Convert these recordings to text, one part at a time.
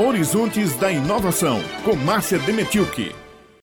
Horizontes da Inovação, com Márcia Demetilke.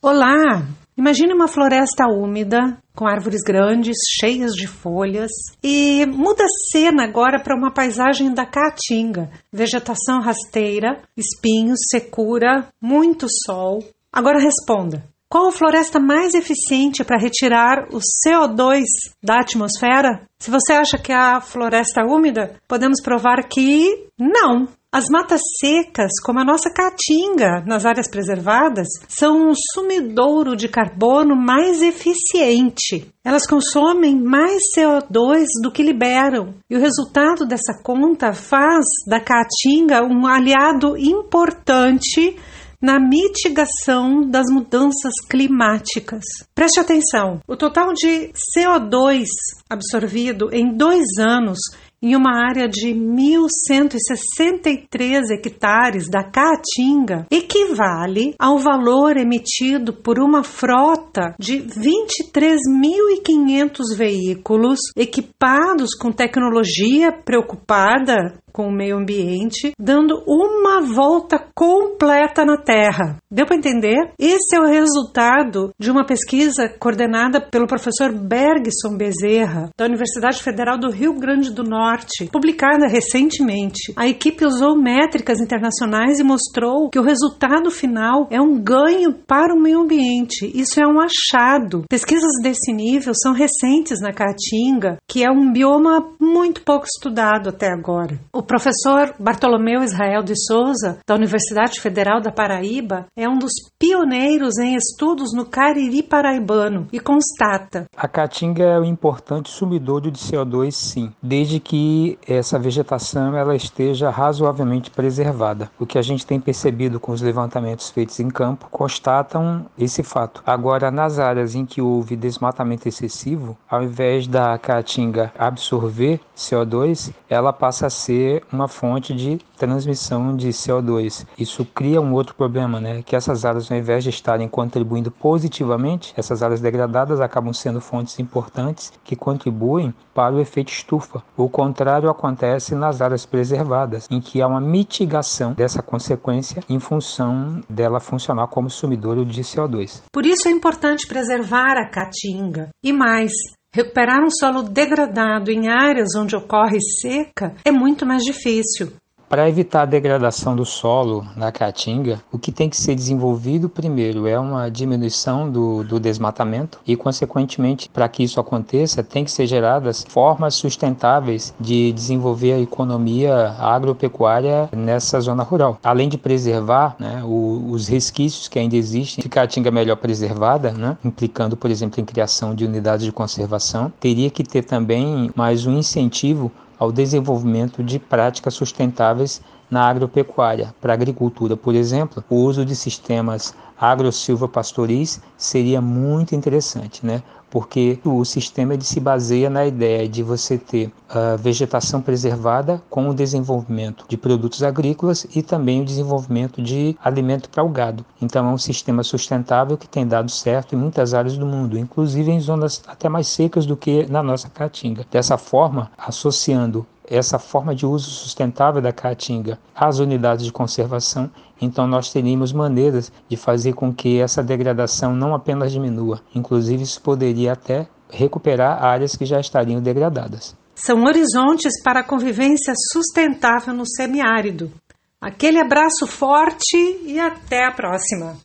Olá! Imagine uma floresta úmida, com árvores grandes, cheias de folhas, e muda a cena agora para uma paisagem da Caatinga. Vegetação rasteira, espinhos, secura, muito sol. Agora responda: qual a floresta mais eficiente para retirar o CO2 da atmosfera? Se você acha que é a floresta úmida, podemos provar que não. As matas secas, como a nossa caatinga nas áreas preservadas, são um sumidouro de carbono mais eficiente. Elas consomem mais CO2 do que liberam, e o resultado dessa conta faz da caatinga um aliado importante na mitigação das mudanças climáticas. Preste atenção: o total de CO2 absorvido em dois anos em uma área de 1.163 hectares da Caatinga equivale ao valor emitido por uma frota de 23.500 veículos equipados com tecnologia preocupada com o meio ambiente, dando uma volta completa na Terra. Deu para entender? Esse é o resultado de uma pesquisa coordenada pelo professor Bergson Bezerra, da Universidade Federal do Rio Grande do Norte, publicada recentemente. A equipe usou métricas internacionais e mostrou que o resultado final é um ganho para o meio ambiente. Isso é um achado. Pesquisas desse nível são recentes na Caatinga, que é um bioma muito pouco estudado até agora. O professor Bartolomeu Israel de Souza, da Universidade Federal da Paraíba, é um dos pioneiros em estudos no Cariri paraibano e constata: A caatinga é um importante sumidouro de CO2, sim, desde que essa vegetação ela esteja razoavelmente preservada. O que a gente tem percebido com os levantamentos feitos em campo constatam esse fato. Agora, nas áreas em que houve desmatamento excessivo, ao invés da caatinga absorver CO2, ela passa a uma fonte de transmissão de CO2. Isso cria um outro problema, né? Que essas áreas, ao invés de estarem contribuindo positivamente, essas áreas degradadas acabam sendo fontes importantes que contribuem para o efeito estufa. O contrário acontece nas áreas preservadas, em que há uma mitigação dessa consequência em função dela funcionar como sumidouro de CO2. Por isso é importante preservar a caatinga. E mais, Recuperar um solo degradado em áreas onde ocorre seca é muito mais difícil. Para evitar a degradação do solo na caatinga, o que tem que ser desenvolvido primeiro é uma diminuição do, do desmatamento e, consequentemente, para que isso aconteça, tem que ser geradas formas sustentáveis de desenvolver a economia agropecuária nessa zona rural. Além de preservar né, o, os resquícios que ainda existem de caatinga melhor preservada, né, implicando, por exemplo, em criação de unidades de conservação, teria que ter também mais um incentivo ao desenvolvimento de práticas sustentáveis na agropecuária. Para a agricultura, por exemplo, o uso de sistemas agro-silva-pastoris seria muito interessante, né? porque o sistema ele se baseia na ideia de você ter a vegetação preservada com o desenvolvimento de produtos agrícolas e também o desenvolvimento de alimento para o gado. Então é um sistema sustentável que tem dado certo em muitas áreas do mundo, inclusive em zonas até mais secas do que na nossa caatinga. Dessa forma, associando essa forma de uso sustentável da caatinga às unidades de conservação, então nós teríamos maneiras de fazer com que essa degradação não apenas diminua, inclusive isso poderia até recuperar áreas que já estariam degradadas. São horizontes para a convivência sustentável no semiárido. Aquele abraço forte e até a próxima!